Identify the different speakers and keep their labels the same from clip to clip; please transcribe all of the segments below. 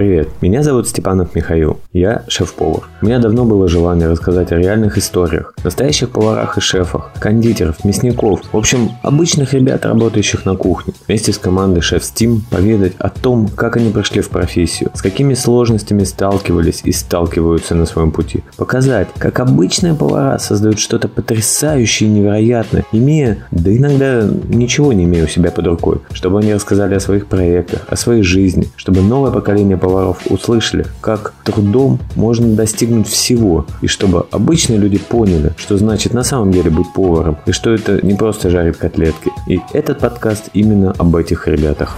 Speaker 1: Привет, меня зовут Степанов Михаил, я шеф-повар. У меня давно было желание рассказать о реальных историях, настоящих поварах и шефах, кондитеров, мясников, в общем, обычных ребят, работающих на кухне. Вместе с командой Шеф Steam поведать о том, как они прошли в профессию, с какими сложностями сталкивались и сталкиваются на своем пути. Показать, как обычные повара создают что-то потрясающее и невероятное, имея, да иногда ничего не имея у себя под рукой, чтобы они рассказали о своих проектах, о своей жизни, чтобы новое поколение поваров услышали, как трудом можно достигнуть всего, и чтобы обычные люди поняли, что значит на самом деле быть поваром, и что это не просто жарить котлетки. И этот подкаст именно об этих ребятах.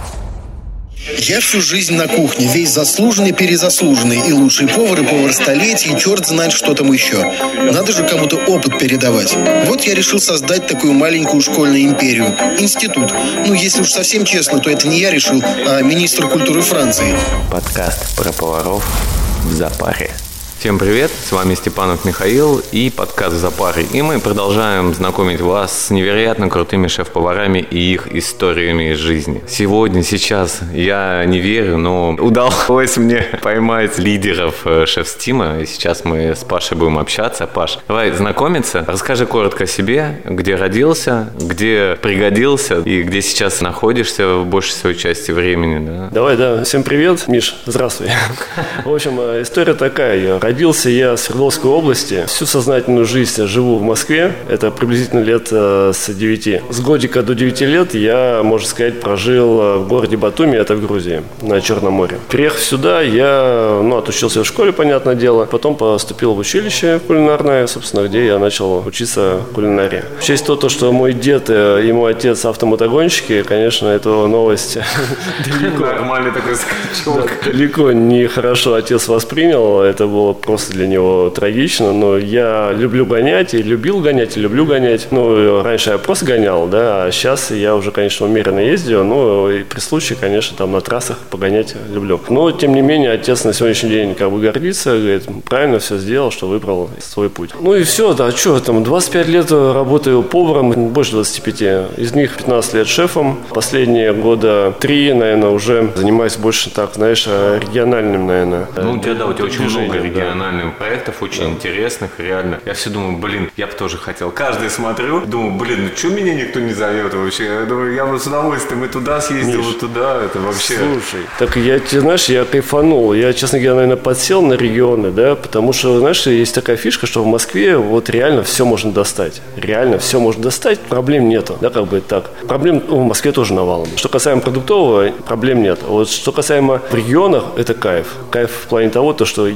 Speaker 2: Я всю жизнь на кухне, весь заслуженный, перезаслуженный, и лучший повар, и повар столетий, и черт знает, что там еще. Надо же кому-то опыт передавать. Вот я решил создать такую маленькую школьную империю. Институт. Ну, если уж совсем честно, то это не я решил, а министр культуры Франции.
Speaker 1: Подкаст про поваров в запаре. Всем привет, с вами Степанов Михаил и подкаст «За парой». И мы продолжаем знакомить вас с невероятно крутыми шеф-поварами и их историями из жизни. Сегодня, сейчас я не верю, но удалось мне поймать лидеров э, шеф-стима. И сейчас мы с Пашей будем общаться. Паш, давай знакомиться. Расскажи коротко о себе, где родился, где пригодился и где сейчас находишься в большей своей части времени.
Speaker 3: Да? Давай, да. Всем привет. Миш, здравствуй. В общем, э, история такая. Я Родился я в Свердловской области. Всю сознательную жизнь живу в Москве. Это приблизительно лет э, с 9. С годика до 9 лет я, можно сказать, прожил э, в городе Батуми, это в Грузии, на Черном море. Приехав сюда, я ну, отучился в школе, понятное дело. Потом поступил в училище кулинарное, собственно, где я начал учиться кулинарии. В честь того, что мой дед и мой отец автомотогонщики, конечно, это новость
Speaker 1: далеко. Нормальный такой скачок.
Speaker 3: Далеко не хорошо отец воспринял. Это было просто для него трагично, но я люблю гонять, и любил гонять, и люблю гонять. Ну, раньше я просто гонял, да, а сейчас я уже, конечно, умеренно ездил, но и при случае, конечно, там на трассах погонять люблю. Но, тем не менее, отец на сегодняшний день как бы гордится, говорит, правильно все сделал, что выбрал свой путь. Ну и все, да, что там, 25 лет работаю поваром, больше 25, из них 15 лет шефом. Последние года три, наверное, уже занимаюсь больше так, знаешь, региональным, наверное.
Speaker 1: Ну, у тебя, да, у тебя очень много региональных региональных проектов, очень да. интересных, реально. Я все думаю, блин, я бы тоже хотел. Каждый смотрю, думаю, блин, ну что меня никто не зовет вообще? Я думаю, я бы с удовольствием и туда съездил, Миш, и туда, это вообще...
Speaker 3: Слушай, так я, ты знаешь, я кайфанул. Я, честно говоря, наверное, подсел на регионы, да, потому что, знаешь, есть такая фишка, что в Москве вот реально все можно достать. Реально все можно достать, проблем нету, да, как бы так. Проблем ну, в Москве тоже навалом. Что касаемо продуктового, проблем нет. Вот что касаемо в регионах, это кайф. Кайф в плане того, то, что в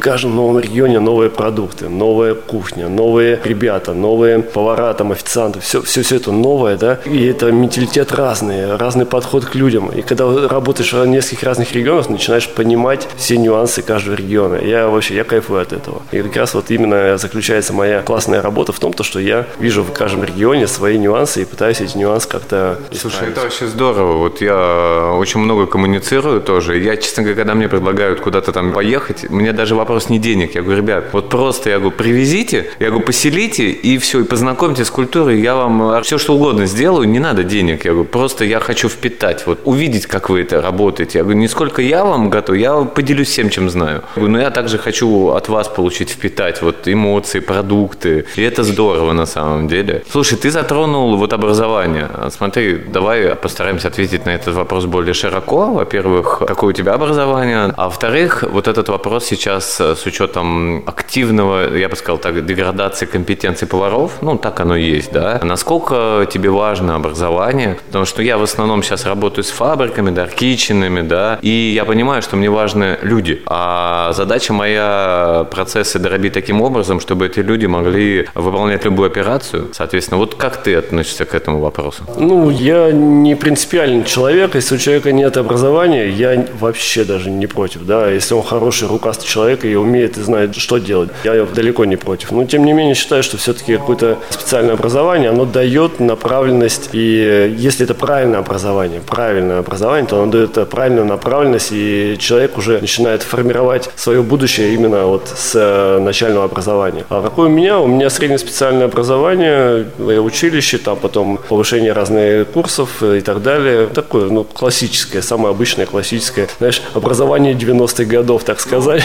Speaker 3: каждом регионе новые продукты, новая кухня, новые ребята, новые повара, там, официанты, все, все, все это новое, да, и это менталитет разный, разный подход к людям. И когда работаешь в нескольких разных регионах, начинаешь понимать все нюансы каждого региона. Я вообще, я кайфую от этого. И как раз вот именно заключается моя классная работа в том, то, что я вижу в каждом регионе свои нюансы и пытаюсь эти нюансы как-то
Speaker 1: Слушай, это вообще здорово. Вот я очень много коммуницирую тоже. Я, честно говоря, когда мне предлагают куда-то там поехать, меня даже вопрос не денег. Я говорю, ребят, вот просто, я говорю, привезите, я говорю, поселите, и все, и познакомьтесь с культурой, я вам все, что угодно сделаю, не надо денег. Я говорю, просто я хочу впитать, вот увидеть, как вы это работаете. Я говорю, не сколько я вам готов, я поделюсь всем, чем знаю. Я говорю, но я также хочу от вас получить, впитать вот эмоции, продукты. И это здорово на самом деле. Слушай, ты затронул вот образование. Смотри, давай постараемся ответить на этот вопрос более широко. Во-первых, какое у тебя образование? А во-вторых, вот этот вопрос сейчас с учетом активного, я бы сказал так, деградации компетенций поваров, ну, так оно и есть, да. Насколько тебе важно образование? Потому что я в основном сейчас работаю с фабриками, да, киченами, да, и я понимаю, что мне важны люди. А задача моя процессы дробить таким образом, чтобы эти люди могли выполнять любую операцию. Соответственно, вот как ты относишься к этому вопросу?
Speaker 3: Ну, я не принципиальный человек. Если у человека нет образования, я вообще даже не против, да. Если он хороший, рукастый человек и умеет знает, что делать. Я далеко не против. Но, тем не менее, считаю, что все-таки какое-то специальное образование, оно дает направленность. И если это правильное образование, правильное образование, то оно дает правильную направленность, и человек уже начинает формировать свое будущее именно вот с э, начального образования. А какое у меня? У меня среднее специальное образование, училище, там потом повышение разных курсов и так далее. Такое, ну, классическое, самое обычное классическое, знаешь, образование 90-х годов, так сказать.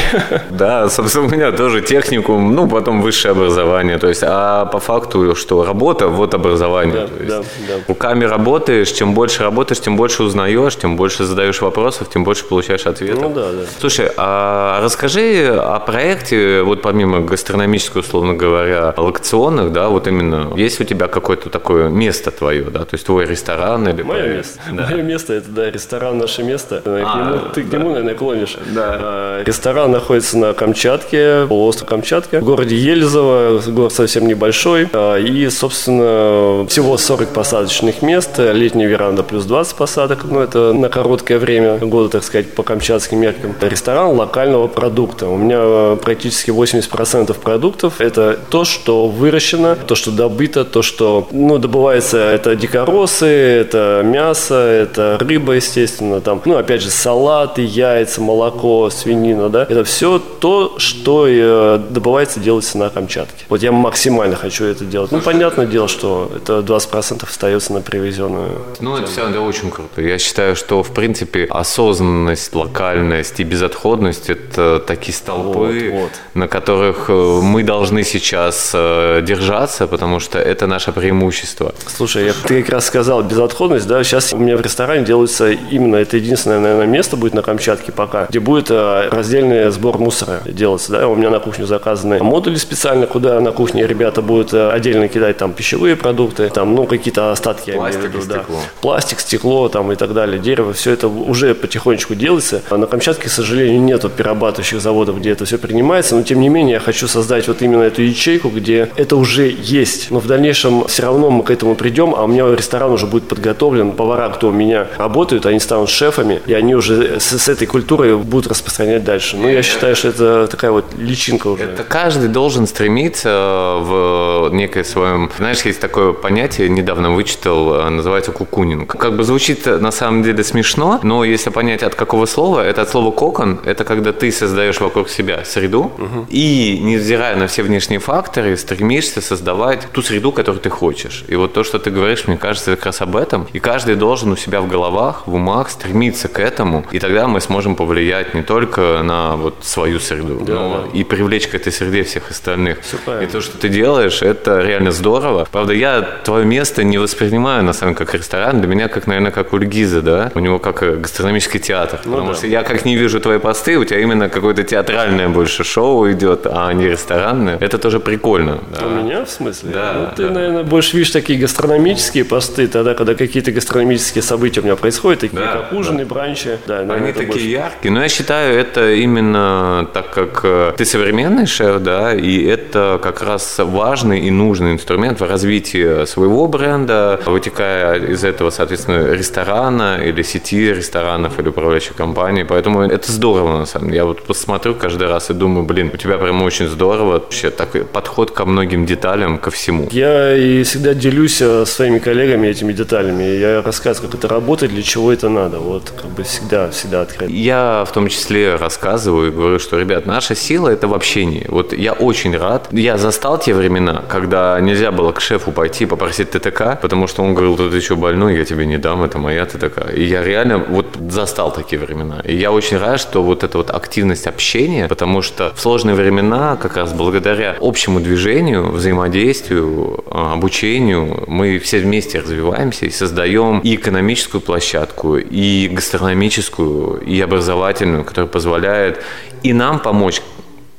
Speaker 1: Да, собственно, у меня тоже техникум, ну, потом высшее образование. То есть, а по факту, что работа, вот образование. Да, то есть, да, да. Руками работаешь, чем больше работаешь, тем больше узнаешь, тем больше задаешь вопросов, тем больше получаешь ответов. Ну, да, да. Слушай, а расскажи о проекте, вот помимо гастрономического, условно говоря, локационных, да, вот именно, есть у тебя какое-то такое место твое, да, то есть твой ресторан или...
Speaker 3: Мое место. Да. Мое место, это, да, ресторан «Наше место». А, ты к нему, наверное, клонишь. Да. А, ресторан находится на Камчатке, полуостров Камчатка, в городе Ельзово, город совсем небольшой, а, и, собственно, всего 40 посадочных мест, летняя веранда плюс 20 посадок, ну, это на короткое время года, так сказать, по камчатским меркам. Ресторан локального продукта. У меня практически 80% продуктов – это то, что выращено, то, что добыто, то, что ну, добывается. Это дикоросы, это мясо, это рыба, естественно, там, ну, опять же, салаты, яйца, молоко, свинина, да. Это все то, что э, добывается, делается на Камчатке. Вот я максимально хочу это делать. Ну, понятное дело, что это 20% остается на привезенную.
Speaker 1: Ну, это все равно очень круто. Я считаю, что, в принципе, осознанность, локальность и безотходность – это такие столпы, вот, вот. на которых э, мы должны сейчас э, держаться, потому что это наше преимущество.
Speaker 3: Слушай, я, ты как раз сказал безотходность, да, сейчас у меня в ресторане делается именно, это единственное, наверное, место будет на Камчатке пока, где будет раздельный сбор мусора делаться, да, у меня на кухню заказаны модули специально, куда на кухне ребята будут отдельно кидать там пищевые продукты, там, ну, какие-то остатки,
Speaker 1: Пластик
Speaker 3: я имею в виду,
Speaker 1: да.
Speaker 3: Пластик, стекло там и так далее, дерево, все это уже потихонечку делается. А на Камчатке, к сожалению, нету перерабатывающих заводов, где это все принимается, но тем не менее я хочу создать вот именно эту ячейку, где это уже есть, но в дальнейшем все равно мы к этому придем, а у меня ресторан уже будет подготовлен, повара, кто у меня работают, они станут шефами, и они уже с, с этой культурой будут распространять дальше. Ну, я считаю, что это такая вот личинка уже.
Speaker 1: Это каждый должен стремиться в некое своем... Знаешь, есть такое понятие, недавно вычитал, называется кукунинг. Как бы звучит на самом деле смешно, но если понять от какого слова, это от слова кокон, это когда ты создаешь вокруг себя среду, угу. и, невзирая на все внешние факторы, стремишься создавать ту среду, которую ты хочешь. И вот то, что ты говоришь, мне кажется, как раз об этом. И каждый должен у себя в головах, в умах стремиться к этому, и тогда мы сможем повлиять не только на вот свою среду, да, но да. и привлечь к этой среде всех остальных. И то, что ты делаешь, это реально здорово. Правда, я твое место не воспринимаю, на самом деле, как ресторан. Для меня, как, наверное, как у да? У него как гастрономический театр. Ну, потому да. что я как не вижу твои посты, у тебя именно какое-то театральное больше шоу идет, а не ресторанное. Это тоже прикольно.
Speaker 3: Да. У меня в смысле? Да. Ну, ты, да. наверное, больше видишь такие гастрономические посты, тогда, когда какие-то гастрономические события у меня происходят, такие да, как ужины, да. бранчи. Да,
Speaker 1: Они такие больше... яркие. Но я считаю, это именно так как э, ты современный шеф, да, и это как раз важный и нужный инструмент в развитии своего бренда, вытекая из этого, соответственно, ресторана или сети ресторанов или управляющей компании. Поэтому это здорово, на самом деле. Я вот посмотрю каждый раз и думаю, блин, у тебя прям очень здорово вообще такой подход ко многим деталям, ко всему.
Speaker 3: Я и всегда делюсь э, своими коллегами этими деталями. Я рассказываю, как это работает, для чего это надо. Вот как бы всегда, всегда открыто.
Speaker 1: Я в том числе рассказываю и говорю, что, ребят, наша сила – это в общении. Вот я очень рад. Я застал те времена, когда нельзя было к шефу пойти попросить ТТК, потому что он говорил, ты еще больной, я тебе не дам, это моя ТТК. И я реально вот застал такие времена. И я очень рад, что вот эта вот активность общения, потому что в сложные времена, как раз благодаря общему движению, взаимодействию, а, обучению, мы все вместе развиваемся и создаем и экономическую площадку, и гастрономическую, и образовательную, которая позволяет и нам помочь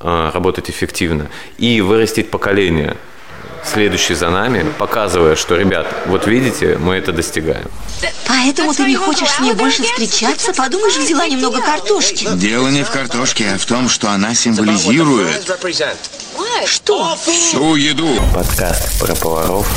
Speaker 1: работать эффективно, и вырастить поколение – следующий за нами, показывая, что, ребят, вот видите, мы это достигаем.
Speaker 4: Поэтому ты не хочешь с ней больше встречаться? Подумаешь, взяла немного картошки.
Speaker 5: Дело не в картошке, а в том, что она символизирует...
Speaker 4: Что?
Speaker 5: Всю еду.
Speaker 1: Подкаст про поваров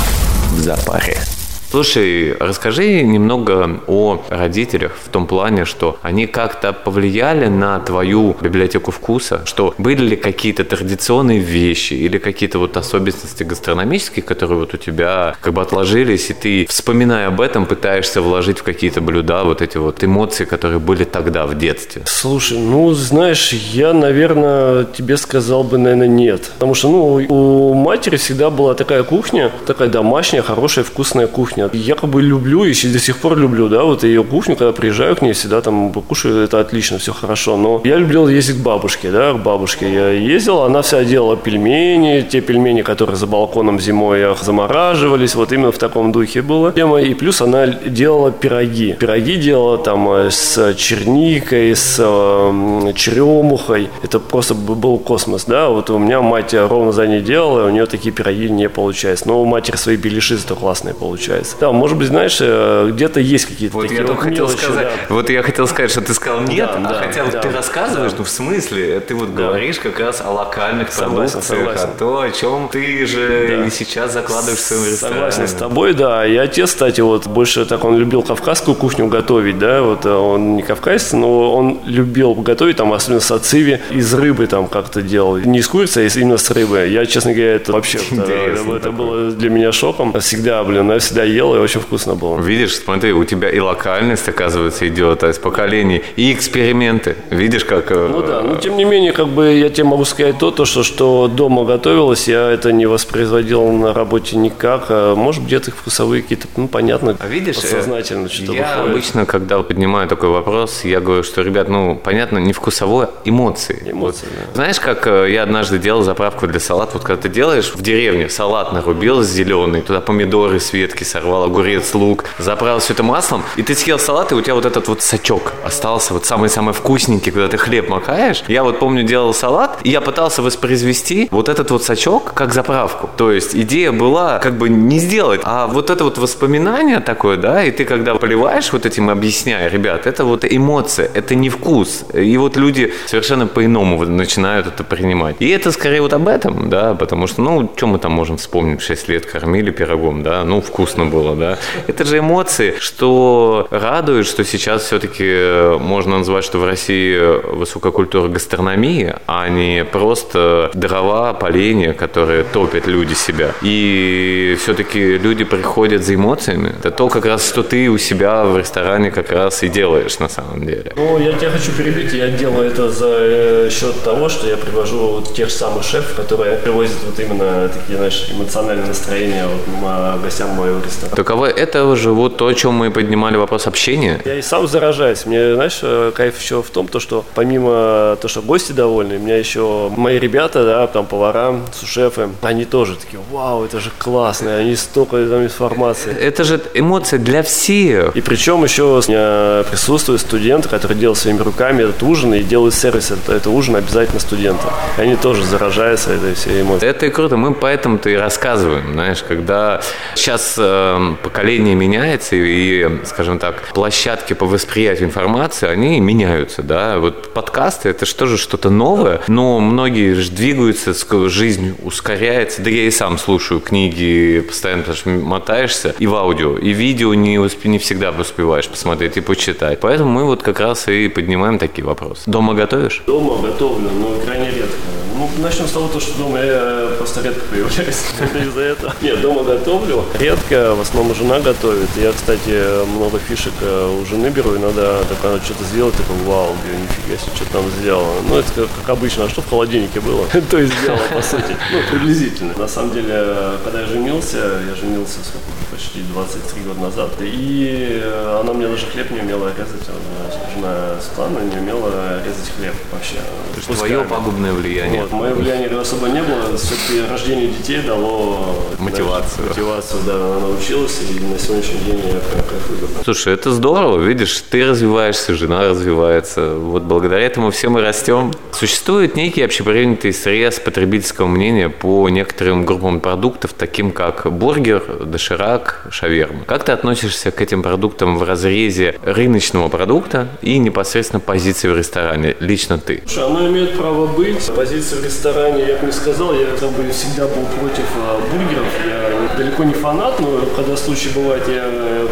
Speaker 1: в запаре. Слушай, расскажи немного о родителях в том плане, что они как-то повлияли на твою библиотеку вкуса, что были ли какие-то традиционные вещи или какие-то вот особенности гастрономические, которые вот у тебя как бы отложились, и ты, вспоминая об этом, пытаешься вложить в какие-то блюда вот эти вот эмоции, которые были тогда в детстве?
Speaker 3: Слушай, ну, знаешь, я, наверное, тебе сказал бы, наверное, нет. Потому что, ну, у матери всегда была такая кухня, такая домашняя, хорошая, вкусная кухня. Я как бы люблю и до сих пор люблю, да, вот ее кухню, когда приезжаю к ней, всегда там кушаю, это отлично, все хорошо. Но я любил ездить к бабушке, да, к бабушке я ездил, она вся делала пельмени, те пельмени, которые за балконом зимой замораживались, вот именно в таком духе было. И плюс она делала пироги. Пироги делала там э, с черникой, с э, черемухой. Это просто был космос, да. Вот у меня мать ровно за ней делала, у нее такие пироги не получается. Но у матери свои беляши зато классные получаются. Да, может быть, знаешь, э, где-то есть какие-то
Speaker 1: вот
Speaker 3: такие
Speaker 1: я
Speaker 3: вот
Speaker 1: хотел
Speaker 3: мелочи,
Speaker 1: сказать,
Speaker 3: да.
Speaker 1: Вот я хотел сказать, что ты сказал нет,
Speaker 3: Да,
Speaker 1: а
Speaker 3: да,
Speaker 1: хотя вот
Speaker 3: да,
Speaker 1: ты рассказываешь,
Speaker 3: да.
Speaker 1: ну в смысле, ты вот говоришь как раз о локальных
Speaker 3: Согласен,
Speaker 1: продукциях,
Speaker 3: согласен.
Speaker 1: о том, о чем ты же
Speaker 3: Да.
Speaker 1: и сейчас закладываешь в своем ресторане.
Speaker 3: Согласен с тобой, да. И отец, кстати, вот больше так он любил кавказскую кухню готовить, да, вот э, он не кавказец, но он любил готовить, там, особенно сациви, из рыбы там как-то делал. Не из курицы, а из- именно с рыбы. Я, честно говоря, это вообще, это, это было для меня шоком. Всегда, блин, я всегда ел, и очень вкусно было.
Speaker 1: Видишь, смотри, у тебя и локальность, оказывается, идет а из поколений, и эксперименты. Видишь, как... э,
Speaker 3: Ну да, но тем не менее, как бы я тебе могу сказать то, то что, что дома готовилось, я это не воспроизводил на работе никак. А, Может, где-то вкусовые какие-то, ну, понятно,
Speaker 1: А видишь, э,
Speaker 3: подсознательно что-то
Speaker 1: я
Speaker 3: выходит.
Speaker 1: обычно, когда поднимаю такой вопрос, я говорю, что, ребят, ну, понятно, не вкусовое, эмоции.
Speaker 3: Эмоции,
Speaker 1: Вот. Знаешь, как э, я однажды делал заправку для салата, вот когда ты делаешь в деревне салат нарубил зеленый, туда помидоры с ветки сорвал, огурец, лук, заправил все это маслом, и ты съел салат, и у тебя вот этот вот сачок остался, вот самый-самый вкусненький, когда ты хлеб макаешь. Я вот помню, делал салат, и я пытался воспроизвести вот этот вот сачок как заправку. То есть идея была как бы не сделать, а вот это вот воспоминание такое, да, и ты когда поливаешь вот этим, объясняя, ребят, это вот эмоция, это не вкус. И вот люди совершенно по-иному начинают это принимать. И это скорее вот об этом, да, потому что, ну, что мы там можем вспомнить, 6 лет кормили пирогом, да, ну, вкусно было, да. Это же эмоции, что радует, что сейчас все-таки можно назвать, что в России высокая культура гастрономии, а не просто дрова, поленья, которые топят люди себя. И все-таки люди приходят за эмоциями. Это то, как раз, что ты у себя в ресторане как раз и делаешь на самом деле.
Speaker 3: Ну, я тебя хочу перебить, я делаю это за э, счет того, что я привожу тех же самых шефов, которые привозят вот именно такие, знаешь, эмоциональные настроения вот, м- гостям моего ресторана.
Speaker 1: Таково это же вот то, о чем мы поднимали вопрос общения.
Speaker 3: Я и сам заражаюсь. Мне, знаешь, э, кайф еще в том, то, что помимо того, что гости довольны, у меня еще мои ребята, да, там повара, сушефы, они тоже такие, вау, это же классно, они столько там информации.
Speaker 1: Это же эмоция для всех.
Speaker 3: И причем еще у меня присутствуют студенты, которые делают своими руками этот ужин и делают сервис это, это ужин обязательно студента. И они тоже заражаются этой всей эмоцией.
Speaker 1: Это и круто. Мы поэтому-то и рассказываем, знаешь, когда сейчас э, поколение меняется и, скажем так, площадки по восприятию информации, они меняются, да. Вот подкасты – это что же что-то новое, но многие же двигаются, жизнь ускоряется. Да я и сам слушаю книги постоянно, потому что мотаешься и в аудио, и видео не, усп- не всегда успеваешь посмотреть и почитать. Поэтому мы вот как раз и поднимаем такие вопросы. Дома готовишь?
Speaker 3: Дома готовлю, но крайне редко. Ну, начнем с того, то, что дома я просто редко появляюсь из-за этого. Нет, дома готовлю. Редко, в основном жена готовит. Я, кстати, много фишек э, у жены беру, иногда так она что-то сделает, такой, вау, говорю, нифига себе, что там сделала. Ну, это как, как обычно, а что в холодильнике было? То и сделала, по сути. Ну, приблизительно. На самом деле, когда я женился, я женился сколько уже, почти 23 года назад, и э, она мне даже хлеб не умела резать. Она, Жена Светлана не умела резать хлеб вообще.
Speaker 1: Твое
Speaker 3: Кусками.
Speaker 1: пагубное влияние.
Speaker 3: Вот, мое влияние особо не было. Все-таки рождение детей дало
Speaker 1: Мотивацию.
Speaker 3: знаешь, мотивацию, да, она научилась, и на сегодняшний день я прям кайфую.
Speaker 1: Слушай, это здорово, видишь, ты развиваешься, жена развивается. Вот благодаря этому все мы растем. Существует некий общепринятый срез потребительского мнения по некоторым группам продуктов, таким как бургер, доширак, как шаверма. Как ты относишься к этим продуктам в разрезе рыночного продукта и непосредственно позиции в ресторане? Лично ты.
Speaker 3: Слушай, оно имеет право быть. Позиция в ресторане, я бы не сказал, я как бы всегда был против а, бургеров. Я далеко не фанат, но когда случай бывает, я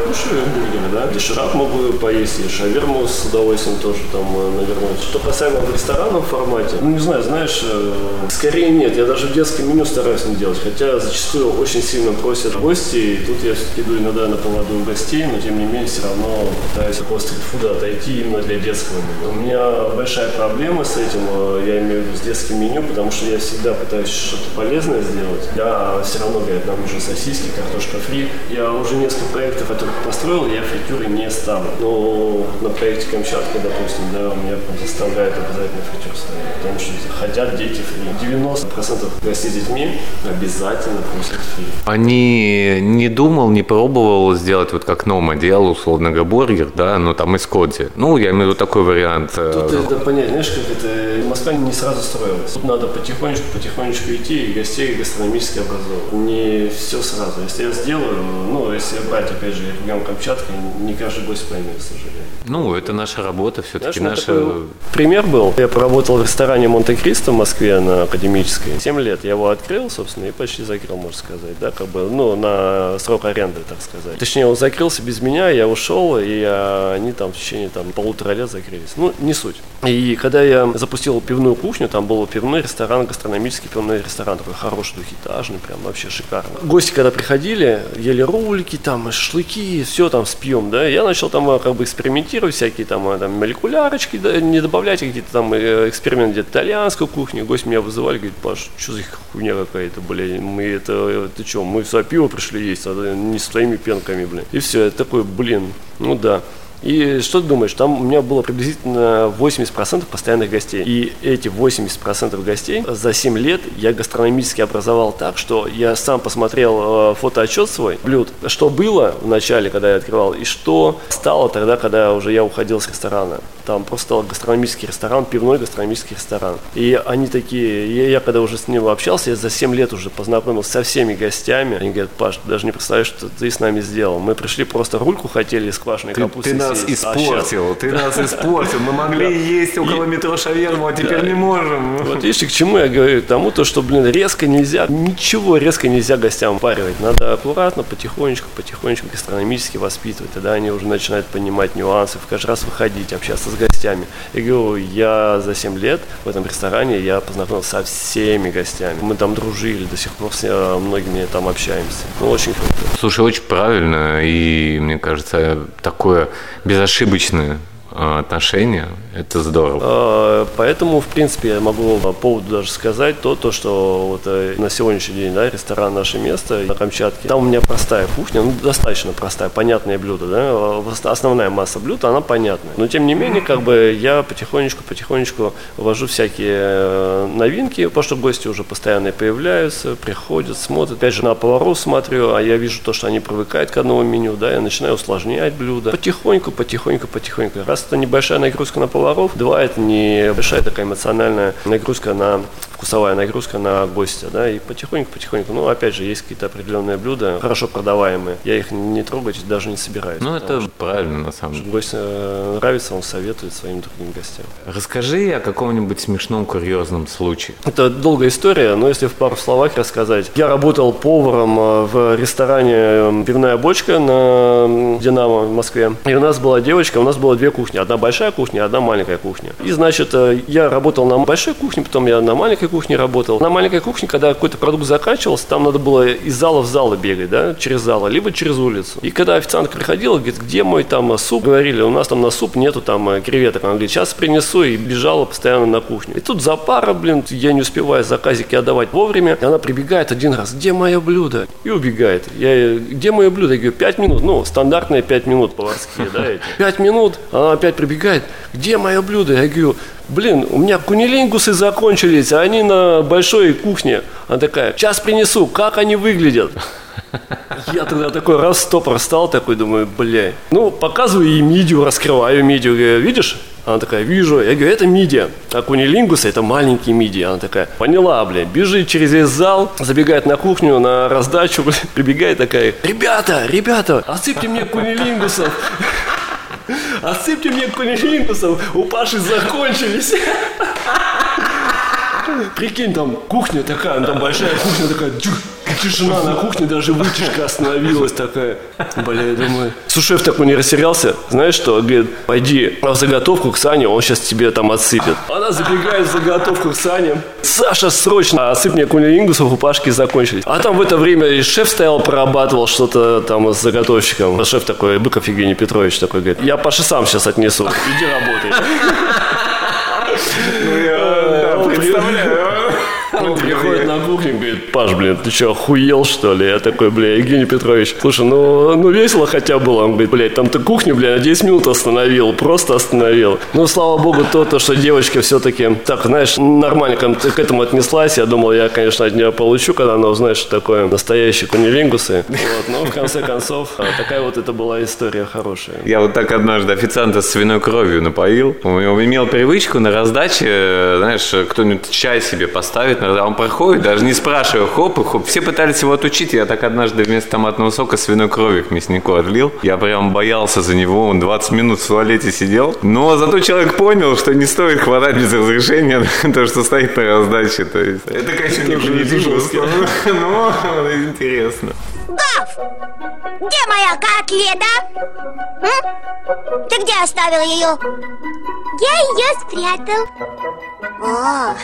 Speaker 3: кушаю бургеры, да. Доширак могу поесть, и шаверму с удовольствием тоже там э, навернуть. Что касаемо в формате, ну не знаю, знаешь, э, скорее нет. Я даже в детском меню стараюсь не делать, хотя зачастую очень сильно просят гости, и тут я все-таки иду иногда на поводу у гостей, но тем не менее все равно пытаюсь от стритфуда отойти именно для детского меню. У меня большая проблема с этим, э, я имею в виду с детским меню, потому что я всегда пытаюсь что-то полезное сделать. Я все равно, говорят, нам нужны сосиски, картошка фри. Я уже несколько проектов это построил, я фритюры не ставлю. Но на проекте Камчатка, допустим, да, у меня заставляют обязательно фритюр ставить, потому что хотят дети фри. 90% гостей с детьми обязательно просят фри.
Speaker 1: А не, не думал, не пробовал сделать вот как Нома делал, условно говоря, бургер, да, ну там из Коди. Ну, я имею в виду такой вариант. э,
Speaker 3: Тут это понять, знаешь, как это Москва не сразу строилась. Тут надо потихонечку, потихонечку идти и гостей гастрономически образовывать. Не все сразу. Если я сделаю, ну, если брать, опять же, регион Камчатки, не каждый гость поймет, к сожалению.
Speaker 1: Ну, это наша работа все-таки,
Speaker 3: Знаешь,
Speaker 1: наша...
Speaker 3: такой пример был. Я поработал в ресторане Монте-Кристо в Москве на Академической. Семь лет я его открыл, собственно, и почти закрыл, можно сказать, да, как бы, ну, на срок аренды, так сказать. Точнее, он закрылся без меня, я ушел, и а, они там в течение там полутора лет закрылись. Ну, не суть. И когда я запустил пивную кухню, там был пивной ресторан, гастрономический пивной ресторан, такой хороший, двухэтажный, прям вообще шикарно. Гости, когда приходили, ели ролики, там, шашлыки, все там с пьем, да, я начал там а, как бы экспериментировать, всякие там, а, там молекулярочки, да, не добавлять какие-то там э, эксперименты где-то итальянской кухни. Гость меня вызывали, говорит, Паш, что за хуйня какая-то, блин, мы это, ты что, мы сюда пиво пришли есть, а не с твоими пенками, блин. И все, я такой, блин, ну да. И что ты думаешь, там у меня было приблизительно 80% постоянных гостей. И эти 80% гостей за 7 лет я гастрономически образовал так, что я сам посмотрел э, фотоотчет свой блюд, что было в начале, когда я открывал, и что стало тогда, когда уже я уходил с ресторана. Там просто стал гастрономический ресторан, пивной гастрономический ресторан. И они такие, я, я когда уже с ним общался, я за 7 лет уже познакомился со всеми гостями. Они говорят, Паш, ты даже не представляешь, что ты с нами сделал. Мы пришли просто рульку хотели с квашеной
Speaker 1: Ты,
Speaker 3: капустой
Speaker 1: ты нас
Speaker 3: а
Speaker 1: испортил, ты нас испортил. Мы могли есть около метро шаверму, а теперь не можем.
Speaker 3: Вот видишь, к чему я говорю? К тому, то, что, блин, резко нельзя, ничего резко нельзя гостям паривать. Надо аккуратно, потихонечку, потихонечку гастрономически воспитывать. Тогда они уже начинают понимать нюансы, каждый раз выходить, общаться с гостями. Я говорю, я за 7 лет в этом ресторане, я познакомился со всеми гостями. Мы там дружили, до сих пор с э, многими там общаемся. Ну, очень круто.
Speaker 1: Слушай, очень правильно, и мне кажется, такое безошибочное а, отношение, это здорово.
Speaker 3: А, Поэтому, в принципе, я могу по поводу даже сказать то, то что вот э, на сегодняшний день, да, ресторан «Наше место» на Камчатке, там у меня простая кухня, ну, достаточно простая, понятные блюда, да, а, основная масса блюд, она понятная. Но, тем не менее, как бы я потихонечку, потихонечку ввожу всякие э, новинки, потому что гости уже постоянно появляются, приходят, смотрят. Опять же, на поваров смотрю, а я вижу то, что они привыкают к одному меню, да, я начинаю усложнять блюда. Потихоньку, потихоньку, потихоньку. Раз это небольшая нагрузка на поваров, два, это небольшая такая эмоциональная нагрузка на вкусовая нагрузка на гостя, да, и потихоньку, потихоньку, ну, опять же, есть какие-то определенные блюда, хорошо продаваемые, я их не трогать даже не собираюсь.
Speaker 1: Ну, это правильно, на самом деле.
Speaker 3: Гость э, нравится, он советует своим другим гостям.
Speaker 1: Расскажи о каком-нибудь смешном, курьезном случае.
Speaker 3: Это долгая история, но если в пару словах рассказать. Я работал поваром э, в ресторане э, «Пивная бочка» на «Динамо» в Москве. И у нас была девочка, у нас было две кухни. Одна большая кухня, одна маленькая кухня. И, значит, э, я работал на большой кухне, потом я на маленькой кухне работал. На маленькой кухне, когда какой-то продукт заканчивался, там надо было из зала в зал бегать, да, через зал, либо через улицу. И когда официант приходила, говорит, где мой там суп? Говорили, у нас там на суп нету там э, креветок. Она говорит, сейчас принесу, и бежала постоянно на кухню. И тут за пара, блин, я не успеваю заказики отдавать вовремя. И она прибегает один раз, где мое блюдо? И убегает. Я, где мое блюдо? Я говорю, пять минут. Ну, стандартные пять минут поварские, да, эти. Пять минут, она опять прибегает, где мое блюдо? Я говорю, блин, у меня кунилингусы закончились, а они на большой кухне. Она такая, сейчас принесу, как они выглядят? Я тогда такой раз стопор стал, такой думаю, бля. Ну, показываю ей мидию, раскрываю мидию, говорю, видишь? Она такая, вижу. Я говорю, это мидия. А кунилингус это маленький мидии. Она такая, поняла, блядь. Бежит через весь зал, забегает на кухню, на раздачу, прибегает такая, ребята, ребята, отсыпьте мне кунилингусов. Отсыпьте мне кунилингусов, у Паши закончились. Прикинь, там кухня такая, там большая кухня такая, тишина на кухне, даже вытяжка остановилась такая. Бля, я думаю, сушеф такой не растерялся. Знаешь что? Говорит, пойди в заготовку к Сане, он сейчас тебе там отсыпет. Она забегает в заготовку к Сане. Саша, срочно отсыпь мне кунилингусов, у Пашки закончились. А там в это время и шеф стоял, прорабатывал что-то там с заготовщиком. Шеф такой, Быков Евгений Петрович такой, говорит, я Паше сам сейчас отнесу, иди работай. Ну, я представляю. Он приходит на кухню и говорит, Паш, блин, ты что, охуел, что ли? Я такой, бля, Евгений Петрович, слушай, ну, ну весело хотя было. Он говорит, блядь, там ты кухню, бля, на 10 минут остановил, просто остановил. Ну, слава богу, то, то что девочка все-таки, так, знаешь, нормально к этому отнеслась. Я думал, я, конечно, от нее получу, когда она узнает, что такое настоящие кунилингусы. Вот, но в конце концов, а, такая вот это была история хорошая.
Speaker 1: Я вот так однажды официанта с свиной кровью напоил. Он имел привычку на раздаче, знаешь, кто-нибудь чай себе поставит, а он проходит, даже не спрашивая, хоп, и хоп. Все пытались его отучить. Я так однажды вместо томатного сока свиной крови к мяснику отлил. Я прям боялся за него. Он 20 минут в туалете сидел. Но зато человек понял, что не стоит хватать без разрешения то, что стоит на раздаче. То есть, это, конечно, не жестко. Но интересно.
Speaker 6: Гав! Где моя котлета? М? Ты где оставил ее? Я ее спрятал. О,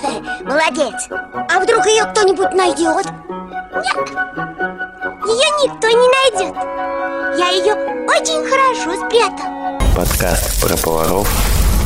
Speaker 6: молодец. А вдруг ее кто-нибудь найдет? Нет, ее никто не найдет. Я ее очень хорошо спрятал.
Speaker 1: Подкаст про поваров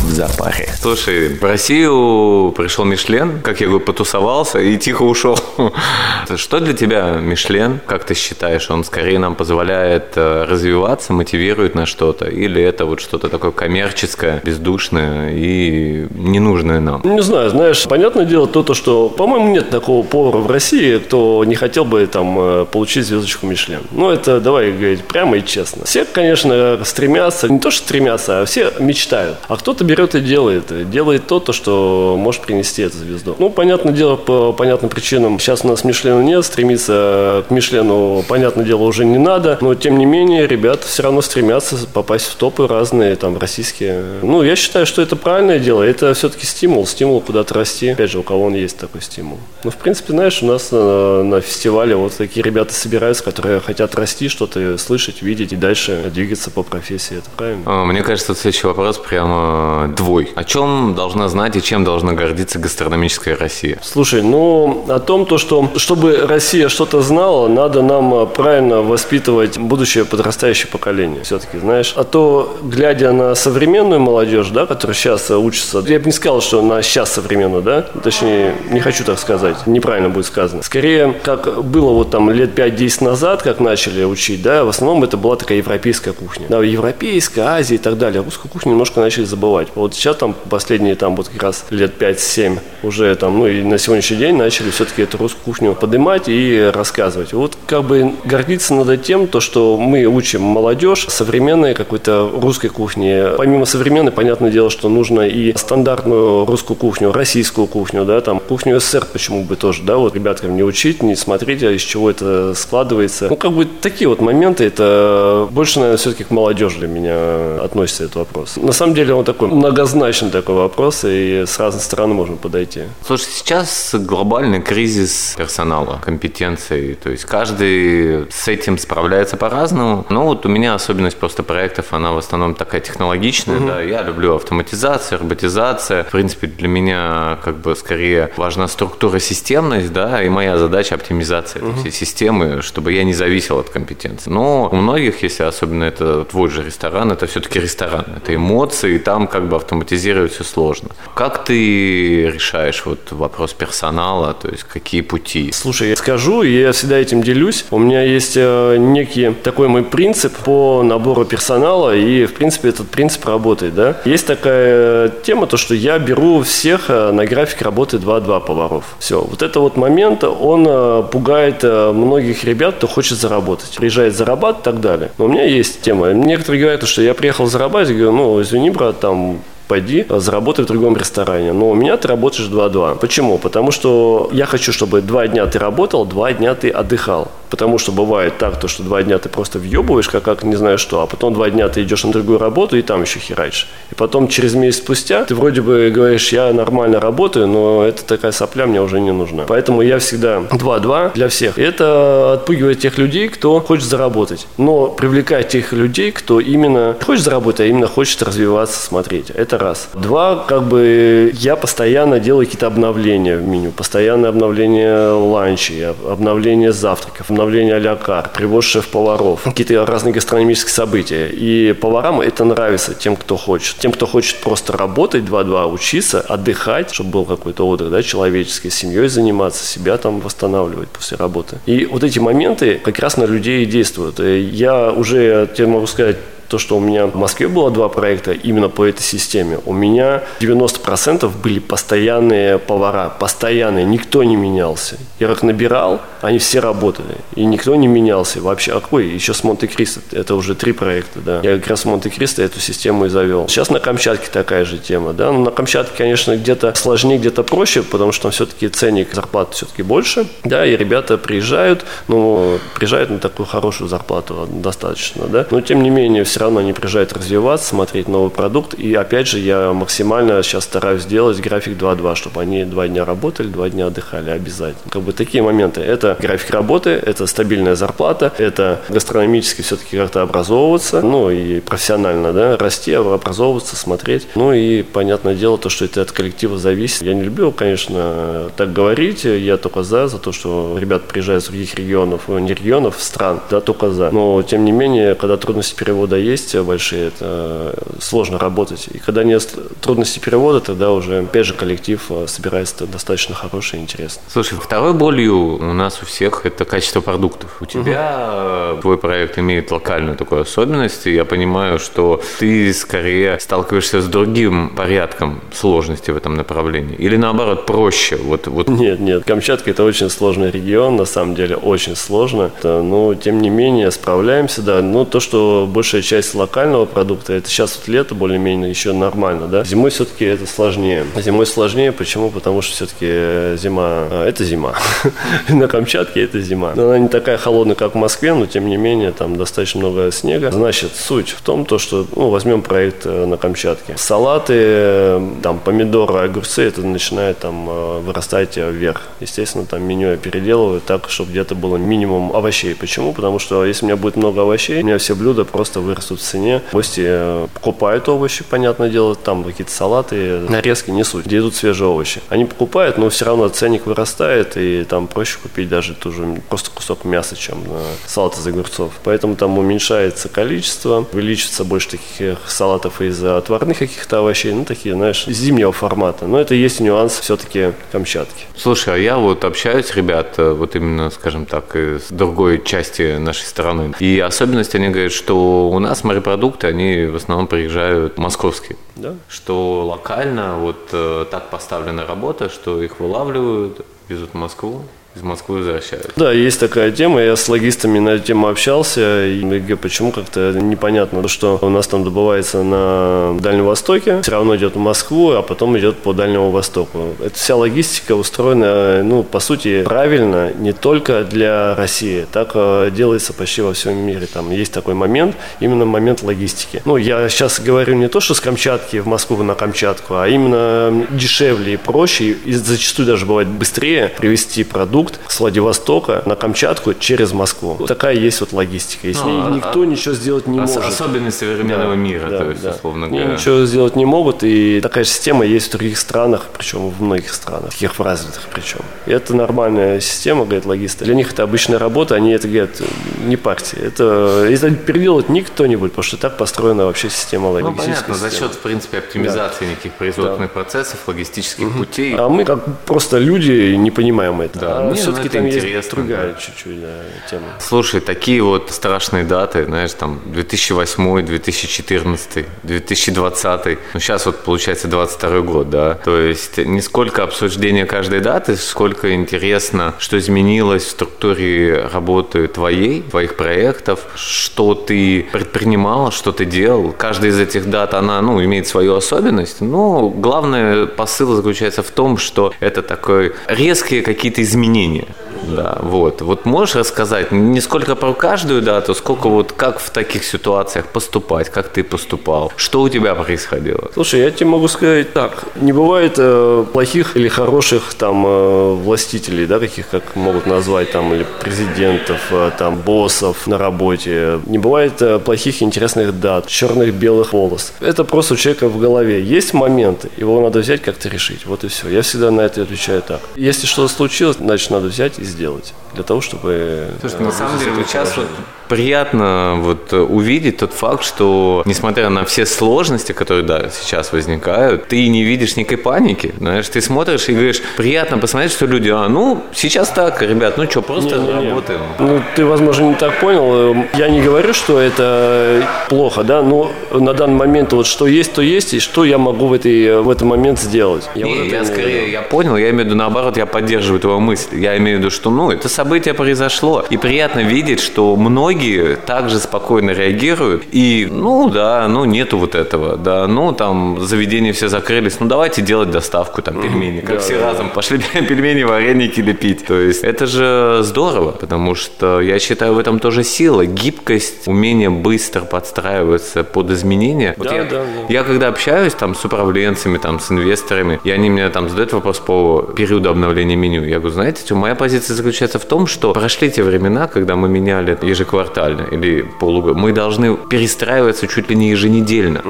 Speaker 1: в запаре. Слушай, в Россию пришел Мишлен, как я говорю, потусовался и тихо ушел. Что для тебя Мишлен? Как ты считаешь, он скорее нам позволяет э, развиваться, мотивирует на что-то? Или это вот что-то такое коммерческое, бездушное и ненужное нам?
Speaker 3: Не знаю, знаешь, понятное дело то, то что, по-моему, нет такого повара в России, кто не хотел бы там э, получить звездочку Мишлен. Ну, это давай говорить прямо и честно. Все, конечно, стремятся, не то что стремятся, а все мечтают. А кто-то берет и делает. Делает то, то, что может принести эту звезду. Ну, понятное дело, по понятным причинам. Сейчас у нас Мишлена нет, стремиться к Мишлену, понятное дело, уже не надо. Но, тем не менее, ребята все равно стремятся попасть в топы разные, там, российские. Ну, я считаю, что это правильное дело. Это все-таки стимул, стимул куда-то расти. Опять же, у кого он есть такой стимул. Ну, в принципе, знаешь, у нас на, на фестивале вот такие ребята собираются, которые хотят расти, что-то слышать, видеть и дальше двигаться по профессии. Это правильно? А,
Speaker 1: мне кажется, следующий вопрос прямо твой. О чем должна знать и чем должна гордиться гастрономическая Россия?
Speaker 3: Слушай, ну, о том, то, что чтобы Россия что-то знала, надо нам э, правильно воспитывать будущее подрастающее поколение. Все-таки, знаешь. А то, глядя на современную молодежь, да, которая сейчас э, учится, я бы не сказал, что она сейчас современная, да, точнее, не хочу так сказать, неправильно будет сказано. Скорее, как было вот там лет 5-10 назад, как начали учить, да, в основном это была такая европейская кухня. Да, европейская, Азия и так далее. Русскую кухню немножко начали забывать. Вот сейчас там последние там вот как раз лет 5-7 уже там, ну и на сегодняшний день начали все-таки эту русскую кухню поднимать и рассказывать. Вот как бы гордиться надо тем, то, что мы учим молодежь современной какой-то русской кухни. Помимо современной, понятное дело, что нужно и стандартную русскую кухню, российскую кухню, да, там кухню СССР почему бы тоже, да, вот ребяткам не учить, не смотреть, а из чего это складывается. Ну, как бы такие вот моменты, это больше, наверное, все-таки к молодежи для меня относится этот вопрос. На самом деле он такой многозначный такой вопрос, и с разных сторон можно подойти.
Speaker 1: Слушай, сейчас глобальный кризис персонала, компетенций, то есть каждый с этим справляется по-разному. Ну вот у меня особенность просто проектов, она в основном такая технологичная, угу. да, я люблю автоматизацию, роботизация. В принципе, для меня как бы скорее важна структура, системность, да, и моя задача оптимизация угу. всей системы, чтобы я не зависел от компетенции. Но у многих, если особенно это твой же ресторан, это все-таки ресторан, это эмоции, и там как бы автоматизировать все сложно. Как ты решаешь вот вопрос персонала, то есть какие пути?
Speaker 3: Слушай, я скажу, я всегда этим делюсь. У меня есть э, некий такой мой принцип по набору персонала, и в принципе этот принцип работает, да. Есть такая тема, то что я беру всех э, на график работы 2-2 поваров. Все, вот это вот момент, он э, пугает многих ребят, кто хочет заработать. Приезжает зарабатывать и так далее. Но у меня есть тема. Некоторые говорят, что я приехал зарабатывать, я говорю, ну, извини, брат, там пойди заработай в другом ресторане. Но у меня ты работаешь 2-2. Почему? Потому что я хочу, чтобы два дня ты работал, два дня ты отдыхал. Потому что бывает так, то, что два дня ты просто въебываешь, как, как не знаю что, а потом два дня ты идешь на другую работу и там еще херачишь. И потом через месяц спустя ты вроде бы говоришь, я нормально работаю, но это такая сопля мне уже не нужна. Поэтому я всегда 2-2 для всех. И это отпугивает тех людей, кто хочет заработать. Но привлекает тех людей, кто именно хочет заработать, а именно хочет развиваться, смотреть. Это раз. Два, как бы я постоянно делаю какие-то обновления в меню. Постоянное обновление ланчей, обновление завтраков, обновление а-ля привоз шеф-поваров, какие-то разные гастрономические события. И поварам это нравится, тем, кто хочет. Тем, кто хочет просто работать 2-2, учиться, отдыхать, чтобы был какой-то отдых, да, человеческий, семьей заниматься, себя там восстанавливать после работы. И вот эти моменты как раз на людей действуют. Я уже тебе могу сказать, то, что у меня в Москве было два проекта именно по этой системе, у меня 90% были постоянные повара, постоянные, никто не менялся. Я как набирал, они все работали, и никто не менялся вообще. А какой? Еще с Монте-Кристо, это уже три проекта, да. Я как раз в Монте-Кристо эту систему и завел. Сейчас на Камчатке такая же тема, да. Но на Камчатке, конечно, где-то сложнее, где-то проще, потому что там все-таки ценник зарплаты все-таки больше, да, и ребята приезжают, ну, приезжают на такую хорошую зарплату достаточно, да. Но, тем не менее, все равно они приезжают развиваться, смотреть новый продукт. И опять же, я максимально сейчас стараюсь сделать график 2-2, чтобы они два дня работали, два дня отдыхали обязательно. Как бы такие моменты. Это график работы, это стабильная зарплата, это гастрономически все-таки как-то образовываться, ну и профессионально, да, расти, образовываться, смотреть. Ну и понятное дело, то, что это от коллектива зависит. Я не люблю, конечно, так говорить, я только за, за то, что ребят приезжают из других регионов, ну, не регионов, стран, да, только за. Но, тем не менее, когда трудности перевода есть большие, это сложно работать. И когда нет трудностей перевода, тогда уже, опять же, коллектив э, собирается достаточно хороший и интересный.
Speaker 1: Слушай, второй болью у нас у всех это качество продуктов. У тебя угу. твой проект имеет локальную такую особенность, и я понимаю, что ты скорее сталкиваешься с другим порядком сложности в этом направлении. Или наоборот, проще? Вот, вот.
Speaker 3: Нет, нет. Камчатка это очень сложный регион, на самом деле очень сложно. Но тем не менее справляемся, да. Но то, что большая часть локального продукта, это сейчас вот лето более-менее еще нормально, да. Зимой все-таки это сложнее. Зимой сложнее, почему? Потому что все-таки зима, а, это зима. На Камчатке это зима. Она не такая холодная, как в Москве, но тем не менее там достаточно много снега. Значит, суть в том, то, что, ну, возьмем проект э, на Камчатке. Салаты, э, там, помидоры, огурцы, это начинает там э, вырастать вверх. Естественно, там меню я переделываю так, чтобы где-то было минимум овощей. Почему? Потому что если у меня будет много овощей, у меня все блюда просто вырастут в цене. Гости покупают овощи, понятное дело, там какие-то салаты, нарезки несут, где идут свежие овощи. Они покупают, но все равно ценник вырастает, и там проще купить даже ту же просто кусок мяса, чем салат из огурцов. Поэтому там уменьшается количество, увеличится больше таких салатов из отварных каких-то овощей, ну такие, знаешь, зимнего формата. Но это есть нюанс все-таки Камчатки.
Speaker 1: Слушай, а я вот общаюсь, ребят, вот именно, скажем так, из другой части нашей страны. И особенность они говорят, что у нас морепродукты, они в основном приезжают московские.
Speaker 3: Да.
Speaker 1: Что локально вот э, так поставлена работа, что их вылавливают, везут в Москву, из Москвы возвращают.
Speaker 3: Да, есть такая тема. Я с логистами на эту тему общался. И говорю, почему как-то непонятно, что у нас там добывается на Дальнем Востоке, все равно идет в Москву, а потом идет по Дальнему Востоку. Эта вся логистика устроена, ну, по сути, правильно не только для России. Так э, делается почти во всем мире. Там есть такой момент, именно момент логистики. Ну, я сейчас говорю не то, что с Камчатки в Москву на Камчатку, а именно дешевле и проще, и зачастую даже бывает быстрее привезти продукт продукт с Владивостока на Камчатку через Москву. Такая есть вот логистика. Если ну, никто а, ничего сделать не может.
Speaker 1: Особенность современного да, мира, да, то есть,
Speaker 3: да.
Speaker 1: условно говоря.
Speaker 3: Ничего сделать не могут, и такая система есть в других странах, причем в многих странах, таких в развитых причем. И это нормальная система, говорит логиста. Для них это обычная работа, они это говорят, не партии. Это, это переделать никто не будет, потому что так построена вообще система логистики.
Speaker 1: Ну, понятно, за счет, в принципе, оптимизации да. неких производственных да. процессов, логистических угу. путей.
Speaker 3: А мы как просто люди не понимаем это.
Speaker 1: Да. А Не,
Speaker 3: все-таки
Speaker 1: ну, это
Speaker 3: там есть другая
Speaker 1: да.
Speaker 3: чуть-чуть да, тема.
Speaker 1: Слушай, такие вот страшные даты, знаешь, там 2008, 2014, 2020. Ну, сейчас вот получается 22 год, да. То есть не сколько обсуждения каждой даты, сколько интересно, что изменилось в структуре работы твоей, твоих проектов, что ты предпринимал, что ты делал. Каждая из этих дат, она, ну, имеет свою особенность. Но главный посыл заключается в том, что это такой резкие какие-то изменения. мнение. Да, вот. Вот можешь рассказать не сколько про каждую дату, сколько вот как в таких ситуациях поступать, как ты поступал, что у тебя происходило?
Speaker 3: Слушай, я тебе могу сказать так. Не бывает э, плохих или хороших там э, властителей, да, каких как могут назвать там или президентов, э, там боссов на работе. Не бывает э, плохих интересных дат, черных белых полос. Это просто у человека в голове. Есть моменты, его надо взять как-то решить. Вот и все. Я всегда на это отвечаю так. Если что-то случилось, значит надо взять и сделать сделать для того, чтобы.
Speaker 1: Слушай,
Speaker 3: э,
Speaker 1: на самом деле, вот сейчас вот приятно вот э, увидеть тот факт, что несмотря на все сложности, которые, да, сейчас возникают, ты не видишь никакой паники, знаешь, ты смотришь и говоришь, приятно посмотреть, что люди, а, ну, сейчас так, ребят, ну что, просто
Speaker 3: Не-не-не.
Speaker 1: работаем.
Speaker 3: Ну, ты, возможно, не так понял. Эм, Я не говорю, что это плохо, да, но на данный момент вот что есть, то есть, и что я могу в, этой, в этот момент сделать. Я
Speaker 1: Не,
Speaker 3: вот
Speaker 1: я скорее, я понял, я имею в виду наоборот, я поддерживаю твою мысль. Я имею в виду, что, ну, это событие произошло. И приятно видеть, что многие также спокойно реагируют. И, ну, да, ну, нету вот этого, да, ну, там, заведения все закрылись, ну, давайте делать доставку, там, пельмени, как
Speaker 3: да,
Speaker 1: все
Speaker 3: да,
Speaker 1: разом пошли пельмени, вареники лепить. То есть это же здорово, потому что я считаю в этом тоже сила, гибкость, умение быстро подстраиваться под изменения. Вот
Speaker 3: Да,
Speaker 1: я,
Speaker 3: да, да.
Speaker 1: я когда общаюсь там с управленцами, там с инвесторами, и они мне там задают вопрос по периоду обновления меню, я говорю, знаете, моя позиция заключается в том, что прошли те времена, когда мы меняли ежеквартально или полугодно, мы должны перестраиваться чуть ли не еженедельно,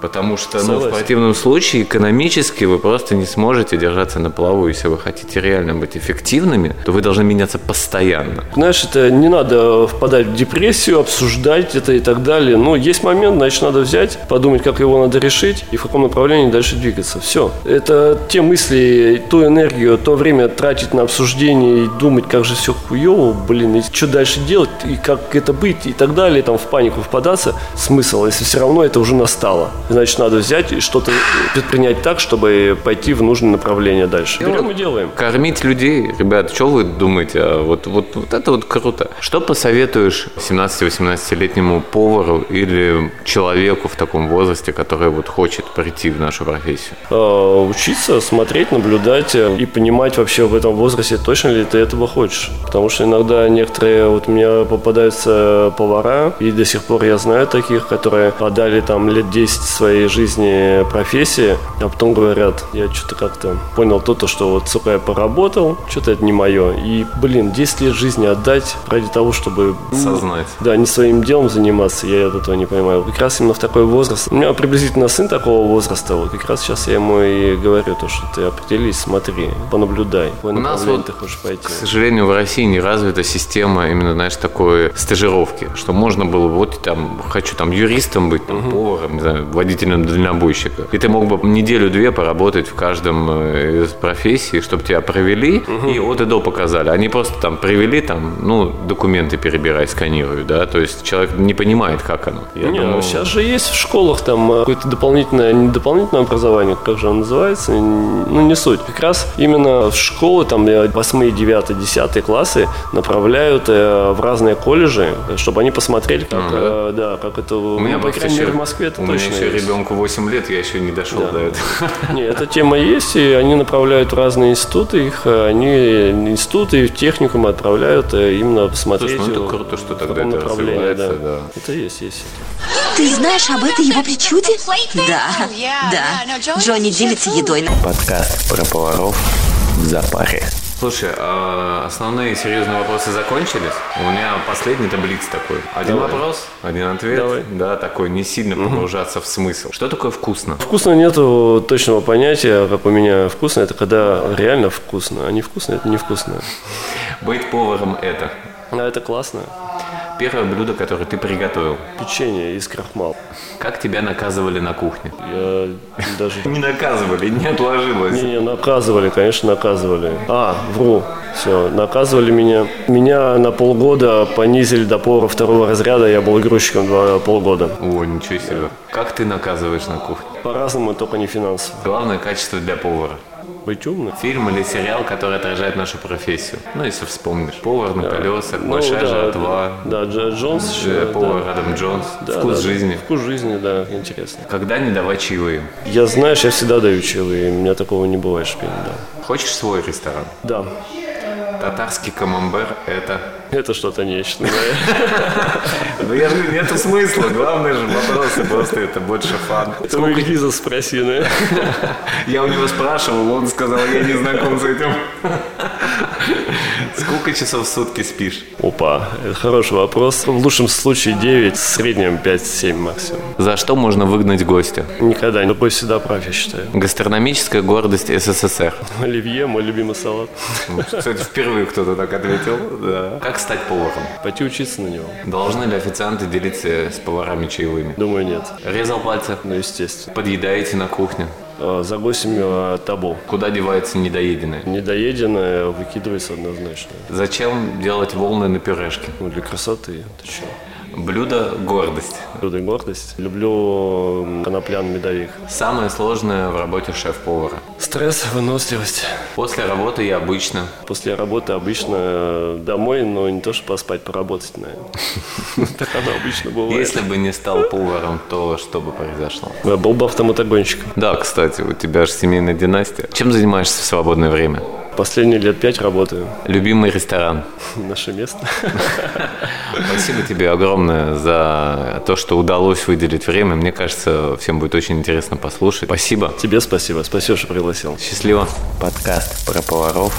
Speaker 1: потому что ну, в противном случае экономически вы просто не сможете держаться на плаву, если вы хотите реально быть эффективными, то вы должны меняться постоянно.
Speaker 3: Знаешь, это не надо впадать в депрессию, обсуждать это и так далее. Но есть момент, значит, надо взять, подумать, как его надо решить и в каком направлении дальше двигаться. Все. Это те мысли, ту энергию, то время тратить на обсуждение и думать, как же все хуево, блин, и что дальше делать, и как это быть, и так далее, там в панику впадаться, смысл, если все равно это уже настало. Значит, надо взять и что-то предпринять так, чтобы пойти в нужное направление дальше. Берем и делаем.
Speaker 1: Кормить людей, ребят, что вы думаете? А Вот, вот, вот это вот круто. Что посоветуешь 17-18-летнему повару или человеку в таком возрасте, который вот хочет прийти в нашу профессию?
Speaker 3: Э, учиться, смотреть, наблюдать э, и понимать вообще в этом возрасте, точно ли ты этого хочешь. Потому что иногда некоторые, вот у меня попадаются повара, и до сих пор я знаю таких, которые отдали там лет 10 своей жизни профессии, а потом говорят, я что-то как-то понял то, то, что вот, сука, я поработал, что-то это не мое. И, блин, 10 лет жизни отдать ради того, чтобы... ну,
Speaker 1: Сознать.
Speaker 3: да, не своим делом заниматься, я от этого не понимаю. Как раз именно в такой возраст. У меня приблизительно сын такого возраста, вот как раз сейчас я ему и говорю, то, что ты определись, смотри, понаблюдай,
Speaker 1: У нас вот,
Speaker 3: ты хочешь пойти.
Speaker 1: К сожалению, в России не развита система именно, знаешь, такой стажировки, что можно было вот там, хочу там юристом быть, там, поваром, не знаю, водителем дальнобойщика. И ты мог бы неделю-две поработать в каждом э, из профессий, чтобы тебя провели и от и до показали. Они просто там привели, там, ну, документы перебирай, сканируют, да, то есть человек не понимает, как оно. Я
Speaker 3: не,
Speaker 1: думаю,
Speaker 3: ну сейчас же есть в школах там э, какое-то дополнительное, не дополнительное образование, как же оно называется, ну не суть. Как раз именно в школы, там 8, 9, 10 классы направляют э, в разные колледжи, чтобы они посмотрели, как,
Speaker 1: Ага.
Speaker 3: э, да, как это,
Speaker 1: У меня
Speaker 3: ну, по крайней
Speaker 1: еще-
Speaker 3: мере, в Москве это
Speaker 1: у меня
Speaker 3: точно
Speaker 1: еще
Speaker 3: есть.
Speaker 1: ребенку 8 лет, я еще не дошел
Speaker 3: Да.
Speaker 1: до этого.
Speaker 3: Не, эта тема есть, и они направляют в разные институты, их э, они институты и в техникумы отправляют э, именно посмотреть.
Speaker 1: Слушай, ну это
Speaker 3: э,
Speaker 1: круто, что тогда это развивается, да.
Speaker 3: Это есть, есть.
Speaker 4: Ты знаешь об этой его причуде? Да, да. Джонни делится едой.
Speaker 1: Подкаст про поваров в запаре. Слушай, а основные серьезные вопросы закончились? У меня последний таблиц такой. Один
Speaker 3: Давай.
Speaker 1: вопрос, один ответ.
Speaker 3: Давай.
Speaker 1: Да, такой, не сильно погружаться в смысл. Что такое вкусно?
Speaker 3: Вкусно нету точного понятия, как у меня вкусно, это когда реально вкусно, а не вкусно, это невкусно.
Speaker 1: Быть поваром это.
Speaker 3: А это классно.
Speaker 1: Первое блюдо, которое ты приготовил.
Speaker 3: Печенье из крахмал.
Speaker 1: Как тебя наказывали на кухне?
Speaker 3: Я даже...
Speaker 1: Не наказывали, не отложилось.
Speaker 3: Не, не, наказывали, конечно, наказывали. А, вру. Все, наказывали меня. Меня на полгода понизили до повара второго разряда. Я был грузчиком два полгода.
Speaker 1: О, ничего себе. Как ты наказываешь на кухне?
Speaker 3: По-разному, только не финансово.
Speaker 1: Главное качество для повара.
Speaker 3: Быть умным.
Speaker 1: Фильм или сериал, который отражает нашу профессию. Ну, если вспомнишь. Повар на колесах,
Speaker 3: Ну,
Speaker 1: большая
Speaker 3: да,
Speaker 1: жатва.
Speaker 3: Да, Дж- Джонс еще.
Speaker 1: Э,
Speaker 3: да.
Speaker 1: Повар Адам Джонс.
Speaker 3: Да,
Speaker 1: Вкус
Speaker 3: да,
Speaker 1: жизни.
Speaker 3: Вкус жизни, да, интересно.
Speaker 1: Когда не давать чаевые?
Speaker 3: Я, знаешь, я всегда даю чаевые, у меня такого не бывает шпиль, да.
Speaker 1: Хочешь свой ресторан?
Speaker 3: Да,
Speaker 1: Татарский камамбер – это...
Speaker 3: это что-то нечто. да.
Speaker 1: Ну, я же говорю, нету смысла. Главное же вопросы просто это больше фан.
Speaker 3: Это у Ильгиза спроси, да?
Speaker 1: Я у него спрашивал, он сказал, я не знаком с этим. Сколько часов в сутки спишь?
Speaker 3: Опа, это хороший вопрос. В лучшем случае 9, в среднем 5-7 максимум.
Speaker 1: За что можно выгнать гостя?
Speaker 3: Никогда не бой всегда прав, я считаю.
Speaker 1: Гастрономическая гордость СССР.
Speaker 3: Оливье, мой любимый салат.
Speaker 1: Кстати, впервые кто-то так ответил. Да. Как стать поваром?
Speaker 3: Пойти учиться на него.
Speaker 1: Должны ли официанты делиться с поварами чаевыми?
Speaker 3: Думаю, нет.
Speaker 1: Резал пальцы?
Speaker 3: Ну, естественно.
Speaker 1: Подъедаете на кухне?
Speaker 3: А, За госями а, табу.
Speaker 1: Куда девается недоеденное?
Speaker 3: Недоеденное выкидывается однозначно.
Speaker 1: Зачем делать волны на пюрешке?
Speaker 3: Ну, для красоты. Ты?
Speaker 1: Блюдо – гордость.
Speaker 3: Блюдо и гордость. Люблю коноплян медовик.
Speaker 1: Самое сложное в работе шеф-повара.
Speaker 3: Стресс, выносливость.
Speaker 1: После работы я обычно
Speaker 3: После работы обычно э, домой, но не то, что поспать, поработать, наверное. Так оно обычно бывает.
Speaker 1: Если бы не стал поваром, то что бы произошло?
Speaker 3: Я Был бы автомотогонщиком.
Speaker 1: Да, кстати, у тебя же семейная династия. Чем занимаешься в свободное время?
Speaker 3: Последние лет пять работаю.
Speaker 1: Любимый ресторан.
Speaker 3: Наше место.
Speaker 1: Спасибо тебе огромное за то, что удалось выделить время. Мне кажется, всем будет очень интересно послушать. Спасибо.
Speaker 3: Тебе спасибо. Спасибо, что пригласил.
Speaker 1: Счастливо. Подкаст про поваров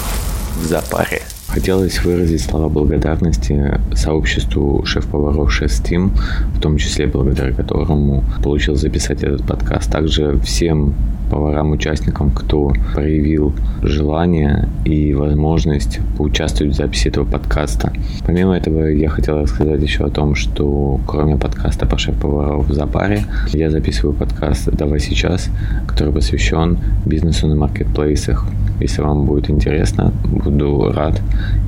Speaker 1: в запаре. Хотелось выразить слова благодарности сообществу шеф-поваров Шеф Team, в том числе благодаря которому получил записать этот подкаст. Также всем поварам-участникам, кто проявил желание и возможность поучаствовать в записи этого подкаста. Помимо этого, я хотел рассказать еще о том, что кроме подкаста по шеф-поваров в запаре, я записываю подкаст «Давай сейчас», который посвящен бизнесу на маркетплейсах. Если вам будет интересно, буду рад,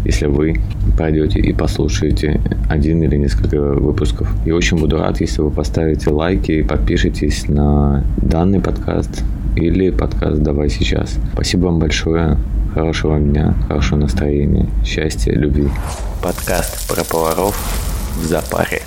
Speaker 1: если вы пройдете и послушаете один или несколько выпусков. И очень буду рад, если вы поставите лайки и подпишитесь на данный подкаст или подкаст «Давай сейчас». Спасибо вам большое. Хорошего дня, хорошего настроения, счастья, любви. Подкаст про поваров в запаре.